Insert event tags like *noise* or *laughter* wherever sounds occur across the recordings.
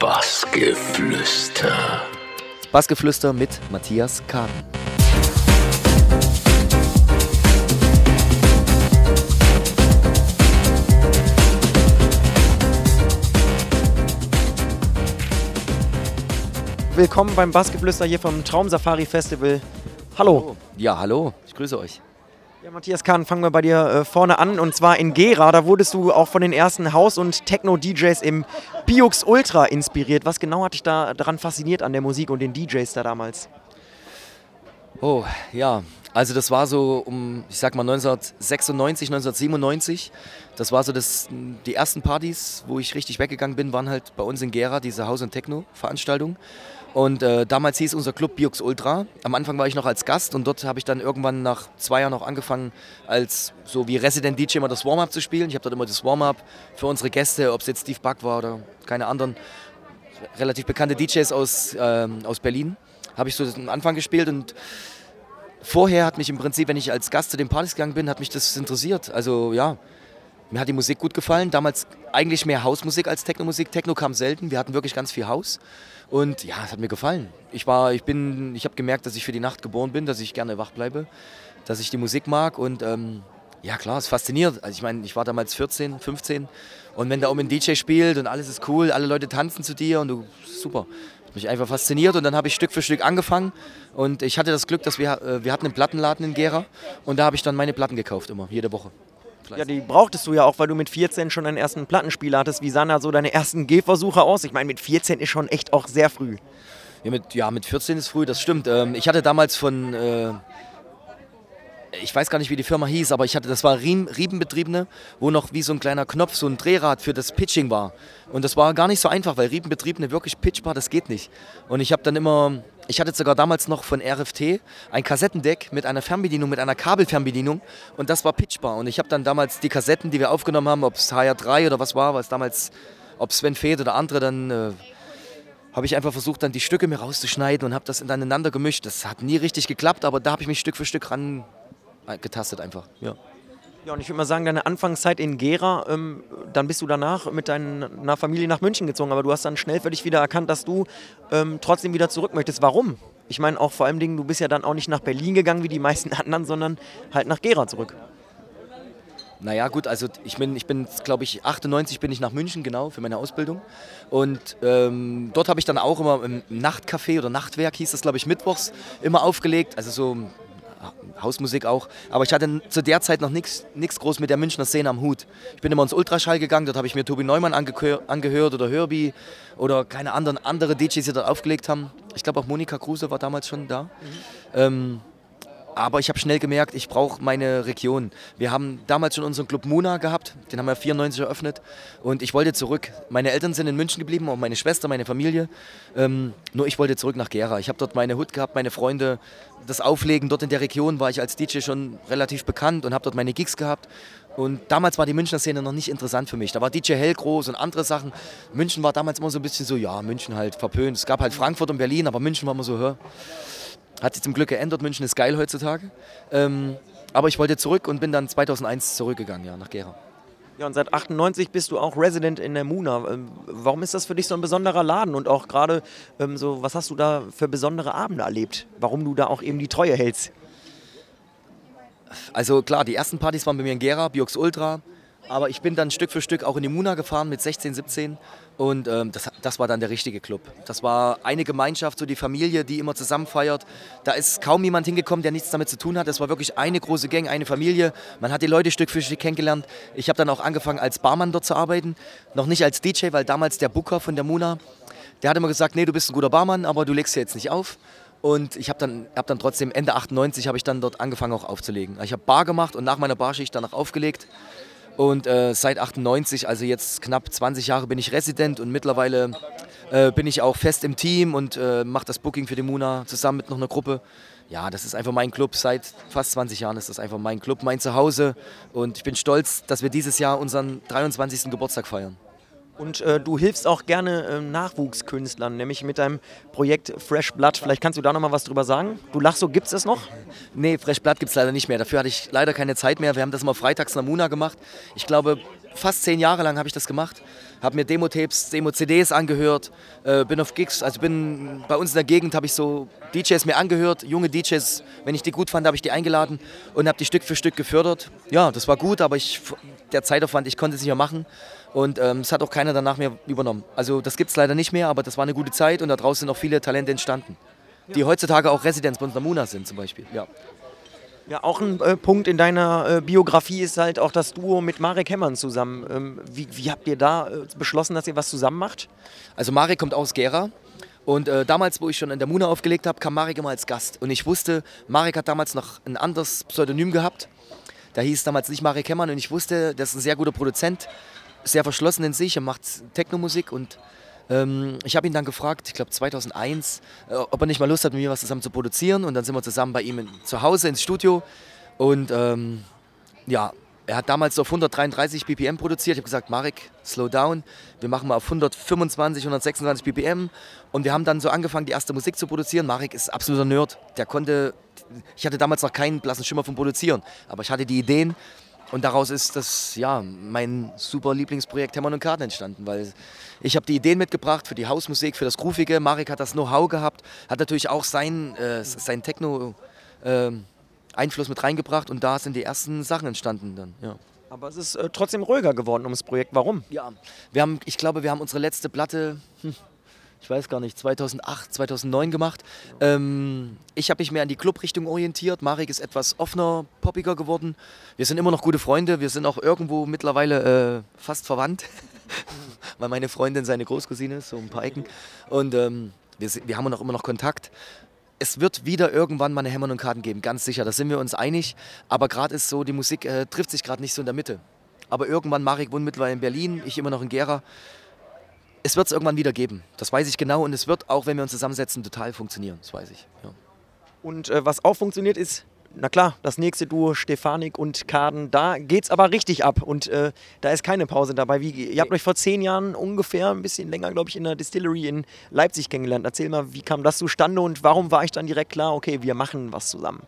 Bassgeflüster. Bassgeflüster mit Matthias Kahn. Willkommen beim Bassgeflüster hier vom Traumsafari Festival. Hallo. Ja, hallo, ich grüße euch. Ja, Matthias Kahn, fangen wir bei dir äh, vorne an und zwar in Gera. Da wurdest du auch von den ersten Haus- und Techno-DJs im Biux Ultra inspiriert. Was genau hat dich da daran fasziniert an der Musik und den DJs da damals? Oh, ja, also das war so um, ich sag mal 1996, 1997. Das war so das, die ersten Partys, wo ich richtig weggegangen bin, waren halt bei uns in Gera, diese Haus- und Techno-Veranstaltung. Und äh, damals hieß unser Club Biux Ultra. Am Anfang war ich noch als Gast und dort habe ich dann irgendwann nach zwei Jahren noch angefangen, als so wie Resident DJ immer das Warm-Up zu spielen. Ich habe dort immer das Warm-Up für unsere Gäste, ob es jetzt Steve Buck war oder keine anderen relativ bekannte DJs aus, ähm, aus Berlin, habe ich so am Anfang gespielt und vorher hat mich im Prinzip, wenn ich als Gast zu den Partys gegangen bin, hat mich das interessiert. Also ja, mir hat die Musik gut gefallen. Damals eigentlich mehr Hausmusik als Technomusik. Techno kam selten. Wir hatten wirklich ganz viel Haus. Und ja, es hat mir gefallen. Ich ich ich habe gemerkt, dass ich für die Nacht geboren bin, dass ich gerne wach bleibe, dass ich die Musik mag und ähm, ja klar, es fasziniert. Also ich meine, ich war damals 14, 15 und wenn da oben ein DJ spielt und alles ist cool, alle Leute tanzen zu dir und du, super. Hat mich einfach fasziniert und dann habe ich Stück für Stück angefangen und ich hatte das Glück, dass wir, äh, wir hatten einen Plattenladen in Gera und da habe ich dann meine Platten gekauft immer, jede Woche. Ja, die brauchtest du ja auch, weil du mit 14 schon deinen ersten Plattenspieler hattest. Wie sahen da so deine ersten Gehversuche aus? Ich meine, mit 14 ist schon echt auch sehr früh. Ja, mit, ja, mit 14 ist früh, das stimmt. Ähm, ich hatte damals von, äh, ich weiß gar nicht, wie die Firma hieß, aber ich hatte, das war Riebenbetriebene, wo noch wie so ein kleiner Knopf, so ein Drehrad für das Pitching war. Und das war gar nicht so einfach, weil Riebenbetriebene wirklich pitchbar, das geht nicht. Und ich habe dann immer, ich hatte sogar damals noch von RFT ein Kassettendeck mit einer Fernbedienung, mit einer Kabelfernbedienung und das war pitchbar. Und ich habe dann damals die Kassetten, die wir aufgenommen haben, ob es HR3 oder was war, was damals, ob Sven Feth oder andere, dann äh, habe ich einfach versucht, dann die Stücke mir rauszuschneiden und habe das ineinander gemischt. Das hat nie richtig geklappt, aber da habe ich mich Stück für Stück ran getastet einfach. Ja. Ja, und ich würde mal sagen, deine Anfangszeit in Gera, ähm, dann bist du danach mit deiner Familie nach München gezogen, aber du hast dann schnell für dich wieder erkannt, dass du ähm, trotzdem wieder zurück möchtest. Warum? Ich meine auch vor allem Dingen, du bist ja dann auch nicht nach Berlin gegangen wie die meisten *laughs* anderen, sondern halt nach Gera zurück. Naja, gut, also ich bin, ich bin glaube ich, 98 bin ich nach München, genau, für meine Ausbildung. Und ähm, dort habe ich dann auch immer im Nachtcafé oder Nachtwerk, hieß das, glaube ich, mittwochs, immer aufgelegt. Also so Hausmusik auch. Aber ich hatte zu der Zeit noch nichts groß mit der Münchner Szene am Hut. Ich bin immer ins Ultraschall gegangen, dort habe ich mir Tobi Neumann angehört oder Herbie oder keine anderen andere DJs, die dort aufgelegt haben. Ich glaube auch Monika Kruse war damals schon da. Mhm. Ähm, aber ich habe schnell gemerkt, ich brauche meine Region. Wir haben damals schon unseren Club Muna gehabt, den haben wir 94 eröffnet und ich wollte zurück. Meine Eltern sind in München geblieben, auch meine Schwester, meine Familie. Ähm, nur ich wollte zurück nach Gera. Ich habe dort meine Hut gehabt, meine Freunde. Das Auflegen dort in der Region war ich als DJ schon relativ bekannt und habe dort meine Gigs gehabt. Und damals war die Münchner Szene noch nicht interessant für mich. Da war DJ Hell groß und andere Sachen. München war damals immer so ein bisschen so, ja, München halt verpönt. Es gab halt Frankfurt und Berlin, aber München war immer so, hör. Hat sich zum Glück geändert. München ist geil heutzutage. Ähm, aber ich wollte zurück und bin dann 2001 zurückgegangen, ja, nach Gera. Ja, und seit 98 bist du auch Resident in der Muna. Ähm, warum ist das für dich so ein besonderer Laden? Und auch gerade ähm, so, was hast du da für besondere Abende erlebt? Warum du da auch eben die Treue hältst? Also klar, die ersten Partys waren bei mir in Gera, Biox Ultra. Aber ich bin dann Stück für Stück auch in die Muna gefahren mit 16, 17 und ähm, das, das, war dann der richtige Club. Das war eine Gemeinschaft, so die Familie, die immer zusammen feiert. Da ist kaum jemand hingekommen, der nichts damit zu tun hat. Es war wirklich eine große Gang, eine Familie. Man hat die Leute Stück für Stück kennengelernt. Ich habe dann auch angefangen, als Barmann dort zu arbeiten. Noch nicht als DJ, weil damals der Booker von der Muna, der hat immer gesagt, nee, du bist ein guter Barmann, aber du legst ja jetzt nicht auf. Und ich habe dann, hab dann trotzdem, Ende 98 habe ich dann dort angefangen auch aufzulegen. Ich habe Bar gemacht und nach meiner Barschicht danach aufgelegt. Und äh, seit 98, also jetzt knapp 20 Jahre, bin ich Resident und mittlerweile äh, bin ich auch fest im Team und äh, mache das Booking für die Muna zusammen mit noch einer Gruppe. Ja, das ist einfach mein Club. Seit fast 20 Jahren ist das einfach mein Club, mein Zuhause. Und ich bin stolz, dass wir dieses Jahr unseren 23. Geburtstag feiern. Und äh, du hilfst auch gerne äh, Nachwuchskünstlern, nämlich mit deinem Projekt Fresh Blood. Vielleicht kannst du da noch mal was drüber sagen. Du lachst so, gibt es das noch? Nee, Fresh Blood gibt es leider nicht mehr. Dafür hatte ich leider keine Zeit mehr. Wir haben das mal freitags in der Muna gemacht. Ich glaube, fast zehn Jahre lang habe ich das gemacht. Habe mir Demo-Tapes, Demo-CDs angehört, äh, bin auf Gigs, also bin bei uns in der Gegend, habe ich so DJs mir angehört, junge DJs, wenn ich die gut fand, habe ich die eingeladen und habe die Stück für Stück gefördert. Ja, das war gut, aber ich, der Zeitaufwand, ich konnte es nicht mehr machen und ähm, es hat auch keiner danach mehr übernommen. Also das gibt es leider nicht mehr, aber das war eine gute Zeit und da draußen sind auch viele Talente entstanden, die heutzutage auch Residenz bei uns in der Muna sind zum Beispiel. Ja. Ja, auch ein äh, Punkt in deiner äh, Biografie ist halt auch das Duo mit Marek Hemmern zusammen. Ähm, wie, wie, habt ihr da äh, beschlossen, dass ihr was zusammen macht? Also Marek kommt aus Gera. Und äh, damals, wo ich schon in der Muna aufgelegt habe, kam Marek immer als Gast. Und ich wusste, Marek hat damals noch ein anderes Pseudonym gehabt. Da hieß damals nicht Marek Hemmern. Und ich wusste, der ist ein sehr guter Produzent, sehr verschlossen in sich, er macht Technomusik und ähm, ich habe ihn dann gefragt, ich glaube 2001, äh, ob er nicht mal Lust hat, mit mir was zusammen zu produzieren. Und dann sind wir zusammen bei ihm in, zu Hause ins Studio. Und ähm, ja, er hat damals auf 133 BPM produziert. Ich habe gesagt, Marek, slow down. Wir machen mal auf 125, 126 BPM. Und wir haben dann so angefangen, die erste Musik zu produzieren. Marek ist absoluter Nerd. Der konnte, ich hatte damals noch keinen blassen Schimmer vom Produzieren. Aber ich hatte die Ideen. Und daraus ist das, ja, mein super Lieblingsprojekt Hämmern und Karten entstanden, weil ich habe die Ideen mitgebracht für die Hausmusik, für das Groovige. Marek hat das Know-how gehabt, hat natürlich auch sein, äh, sein Techno äh, Einfluss mit reingebracht und da sind die ersten Sachen entstanden dann, ja. Aber es ist äh, trotzdem ruhiger geworden ums Projekt. Warum? Ja, wir haben, ich glaube, wir haben unsere letzte Platte, hm, ich weiß gar nicht, 2008, 2009 gemacht. Ähm, ich habe mich mehr an die Club-Richtung orientiert. Marek ist etwas offener, poppiger geworden. Wir sind immer noch gute Freunde. Wir sind auch irgendwo mittlerweile äh, fast verwandt, *laughs* weil meine Freundin seine Großcousine ist, so ein paar Ecken. Und ähm, wir, wir haben noch immer noch Kontakt. Es wird wieder irgendwann mal eine Hämmern und Karten geben, ganz sicher. Da sind wir uns einig. Aber gerade ist so, die Musik äh, trifft sich gerade nicht so in der Mitte. Aber irgendwann, Marek wohnt mittlerweile in Berlin, ich immer noch in Gera es wird es irgendwann wieder geben. Das weiß ich genau und es wird auch, wenn wir uns zusammensetzen, total funktionieren. Das weiß ich. Ja. Und äh, was auch funktioniert ist, na klar, das nächste Duo Stefanik und Kaden, da geht es aber richtig ab und äh, da ist keine Pause dabei. Wie, ihr habt euch vor zehn Jahren ungefähr, ein bisschen länger, glaube ich, in der Distillery in Leipzig kennengelernt. Erzähl mal, wie kam das zustande und warum war ich dann direkt klar, okay, wir machen was zusammen?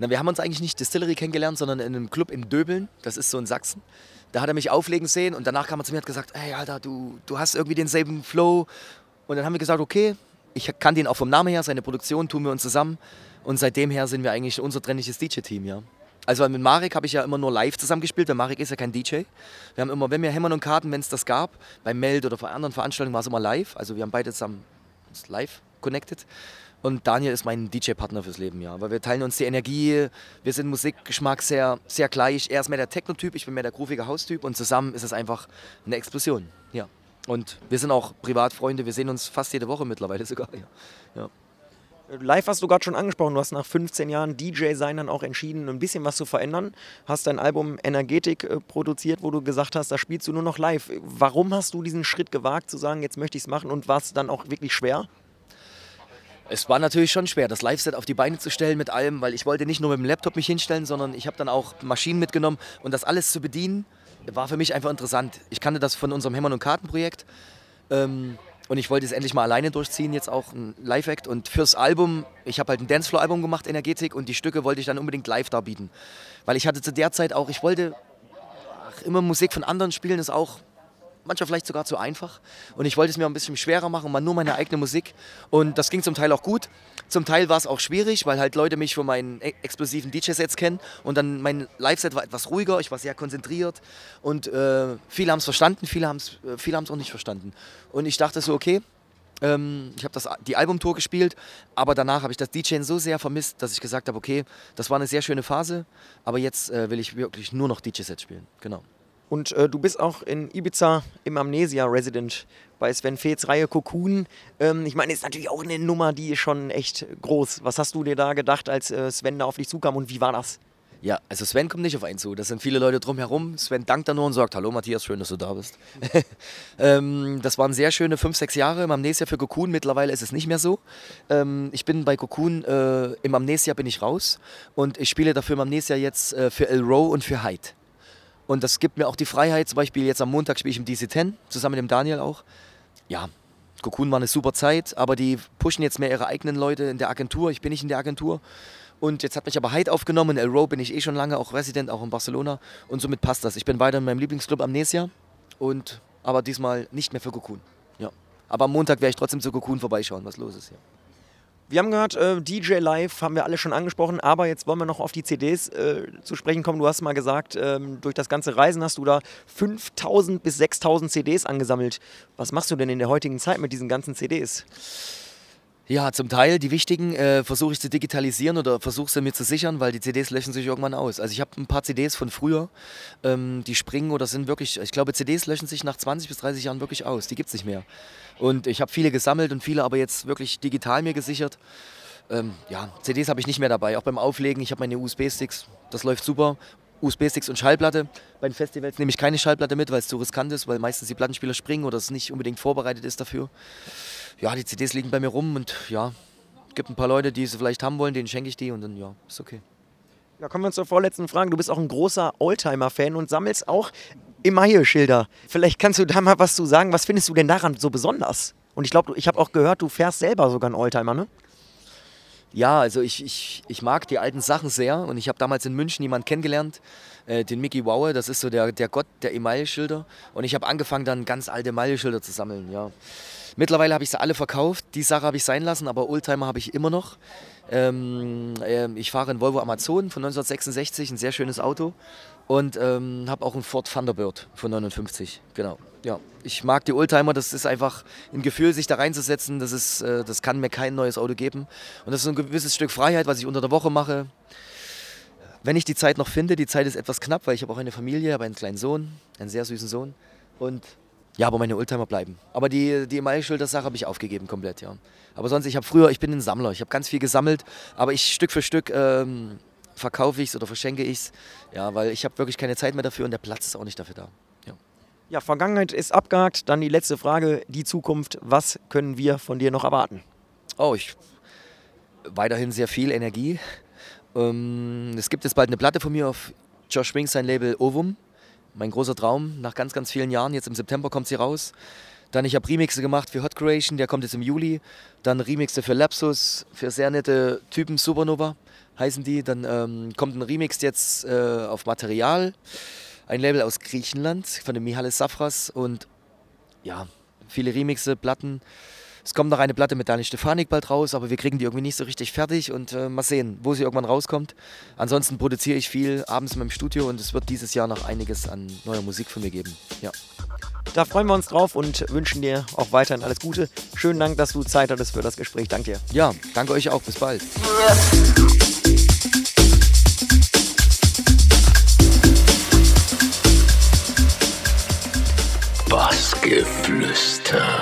Na, wir haben uns eigentlich nicht Distillery kennengelernt, sondern in einem Club in Döbeln, das ist so in Sachsen. Da hat er mich auflegen sehen und danach kam er zu mir und hat gesagt, hey Alter, du, du hast irgendwie denselben Flow. Und dann haben wir gesagt, okay, ich kann den auch vom Namen her, seine Produktion tun wir uns zusammen. Und seitdem her sind wir eigentlich unser trennliches DJ-Team, ja. Also mit Marek habe ich ja immer nur live zusammengespielt, weil Marek ist ja kein DJ. Wir haben immer, wenn wir Hämmern und Karten, wenn es das gab, bei Meld oder bei anderen Veranstaltungen war es immer live. Also wir haben beide zusammen live connected. Und Daniel ist mein DJ-Partner fürs Leben, ja. Weil wir teilen uns die Energie, wir sind Musikgeschmack sehr, sehr gleich. Er ist mehr der Techno-Typ, ich bin mehr der groovige Haustyp und zusammen ist es einfach eine Explosion, ja. Und wir sind auch Privatfreunde, wir sehen uns fast jede Woche mittlerweile sogar, ja. ja. Live hast du gerade schon angesprochen, du hast nach 15 Jahren DJ-Sein dann auch entschieden, ein bisschen was zu verändern. Hast dein Album Energetik äh, produziert, wo du gesagt hast, da spielst du nur noch live. Warum hast du diesen Schritt gewagt, zu sagen, jetzt möchte ich es machen und war es dann auch wirklich schwer? Es war natürlich schon schwer, das Live-Set auf die Beine zu stellen mit allem, weil ich wollte nicht nur mit dem Laptop mich hinstellen, sondern ich habe dann auch Maschinen mitgenommen und das alles zu bedienen, war für mich einfach interessant. Ich kannte das von unserem Hämmern- und Kartenprojekt ähm, und ich wollte es endlich mal alleine durchziehen, jetzt auch ein Live-Act. Und fürs Album, ich habe halt ein Dancefloor-Album gemacht, Energetik, und die Stücke wollte ich dann unbedingt live darbieten. Weil ich hatte zu der Zeit auch, ich wollte ach, immer Musik von anderen spielen, ist auch manchmal vielleicht sogar zu einfach. Und ich wollte es mir ein bisschen schwerer machen, mal nur meine eigene Musik. Und das ging zum Teil auch gut. Zum Teil war es auch schwierig, weil halt Leute mich von meinen e- explosiven DJ-Sets kennen. Und dann mein Live-Set war etwas ruhiger, ich war sehr konzentriert. Und äh, viele haben es verstanden, viele haben es äh, viele auch nicht verstanden. Und ich dachte so, okay, ähm, ich habe die Albumtour gespielt, aber danach habe ich das DJing so sehr vermisst, dass ich gesagt habe, okay, das war eine sehr schöne Phase, aber jetzt äh, will ich wirklich nur noch DJ-Sets spielen. Genau. Und äh, du bist auch in Ibiza im Amnesia Resident bei Sven Feths Reihe Cocoon. Ähm, ich meine, ist natürlich auch eine Nummer, die ist schon echt groß. Was hast du dir da gedacht, als äh, Sven da auf dich zukam und wie war das? Ja, also Sven kommt nicht auf einen zu. Das sind viele Leute drumherum. Sven dankt dann nur und sagt: Hallo Matthias, schön, dass du da bist. *laughs* ähm, das waren sehr schöne fünf, sechs Jahre im Amnesia für Cocoon. Mittlerweile ist es nicht mehr so. Ähm, ich bin bei Cocoon, äh, im Amnesia bin ich raus und ich spiele dafür im Amnesia jetzt äh, für El Row und für Hyde. Und das gibt mir auch die Freiheit, zum Beispiel jetzt am Montag spiele ich im DC10, zusammen mit dem Daniel auch. Ja, Cocoon war eine super Zeit, aber die pushen jetzt mehr ihre eigenen Leute in der Agentur. Ich bin nicht in der Agentur. Und jetzt hat mich aber Hyde aufgenommen. In El Row bin ich eh schon lange, auch Resident, auch in Barcelona. Und somit passt das. Ich bin weiter in meinem Lieblingsclub Amnesia. Und, aber diesmal nicht mehr für Cocoon. Ja. Aber am Montag werde ich trotzdem zu Cocoon vorbeischauen, was los ist hier. Wir haben gehört, äh, DJ Live haben wir alle schon angesprochen, aber jetzt wollen wir noch auf die CDs äh, zu sprechen kommen. Du hast mal gesagt, ähm, durch das ganze Reisen hast du da 5000 bis 6000 CDs angesammelt. Was machst du denn in der heutigen Zeit mit diesen ganzen CDs? Ja, zum Teil die wichtigen äh, versuche ich zu digitalisieren oder versuche sie mir zu sichern, weil die CDs löschen sich irgendwann aus. Also ich habe ein paar CDs von früher, ähm, die springen oder sind wirklich, ich glaube CDs löschen sich nach 20 bis 30 Jahren wirklich aus, die gibt es nicht mehr. Und ich habe viele gesammelt und viele aber jetzt wirklich digital mir gesichert. Ähm, ja, CDs habe ich nicht mehr dabei, auch beim Auflegen, ich habe meine USB-Sticks, das läuft super. USB-Sticks und Schallplatte. Bei den Festivals nehme ich keine Schallplatte mit, weil es zu riskant ist, weil meistens die Plattenspieler springen oder es nicht unbedingt vorbereitet ist dafür ja, die CDs liegen bei mir rum und ja, gibt ein paar Leute, die sie vielleicht haben wollen, denen schenke ich die und dann ja, ist okay. Ja, kommen wir zur vorletzten Frage. Du bist auch ein großer Oldtimer-Fan und sammelst auch Emaille-Schilder. Vielleicht kannst du da mal was zu sagen. Was findest du denn daran so besonders? Und ich glaube, ich habe auch gehört, du fährst selber sogar einen Oldtimer, ne? Ja, also ich, ich, ich mag die alten Sachen sehr und ich habe damals in München jemanden kennengelernt, äh, den Mickey Wowe, das ist so der, der Gott der Emaille-Schilder und ich habe angefangen dann ganz alte Emaille-Schilder zu sammeln, ja. Mittlerweile habe ich sie alle verkauft. Die Sache habe ich sein lassen, aber Oldtimer habe ich immer noch. Ähm, äh, ich fahre einen Volvo Amazon von 1966, ein sehr schönes Auto. Und ähm, habe auch einen Ford Thunderbird von 59. Genau. Ja, ich mag die Oldtimer. Das ist einfach ein Gefühl, sich da reinzusetzen. Das, ist, äh, das kann mir kein neues Auto geben. Und das ist ein gewisses Stück Freiheit, was ich unter der Woche mache. Wenn ich die Zeit noch finde, die Zeit ist etwas knapp, weil ich habe auch eine Familie, habe einen kleinen Sohn, einen sehr süßen Sohn. Und ja, aber meine Oldtimer bleiben. Aber die, die Emaille-Schilder-Sache habe ich aufgegeben komplett, ja. Aber sonst, ich habe früher, ich bin ein Sammler, ich habe ganz viel gesammelt, aber ich Stück für Stück ähm, verkaufe ich es oder verschenke ich es, ja, weil ich habe wirklich keine Zeit mehr dafür und der Platz ist auch nicht dafür da. Ja. ja, Vergangenheit ist abgehakt. Dann die letzte Frage, die Zukunft. Was können wir von dir noch erwarten? Oh, ich weiterhin sehr viel Energie. Ähm, es gibt jetzt bald eine Platte von mir auf Josh Wings, sein Label Ovum mein großer Traum. Nach ganz, ganz vielen Jahren, jetzt im September kommt sie raus. Dann, ich habe Remixe gemacht für Hot Creation, der kommt jetzt im Juli. Dann Remixe für Lapsus, für sehr nette Typen, Supernova heißen die. Dann ähm, kommt ein Remix jetzt äh, auf Material, ein Label aus Griechenland von dem Mihalis Safras und ja, viele Remixe, Platten. Es kommt noch eine Platte mit Daniel Stefanik bald raus, aber wir kriegen die irgendwie nicht so richtig fertig und äh, mal sehen, wo sie irgendwann rauskommt. Ansonsten produziere ich viel abends in meinem Studio und es wird dieses Jahr noch einiges an neuer Musik von mir geben. Ja. Da freuen wir uns drauf und wünschen dir auch weiterhin alles Gute. Schönen Dank, dass du Zeit hattest für das Gespräch. Danke dir. Ja, danke euch auch. Bis bald. Bassgeflüster.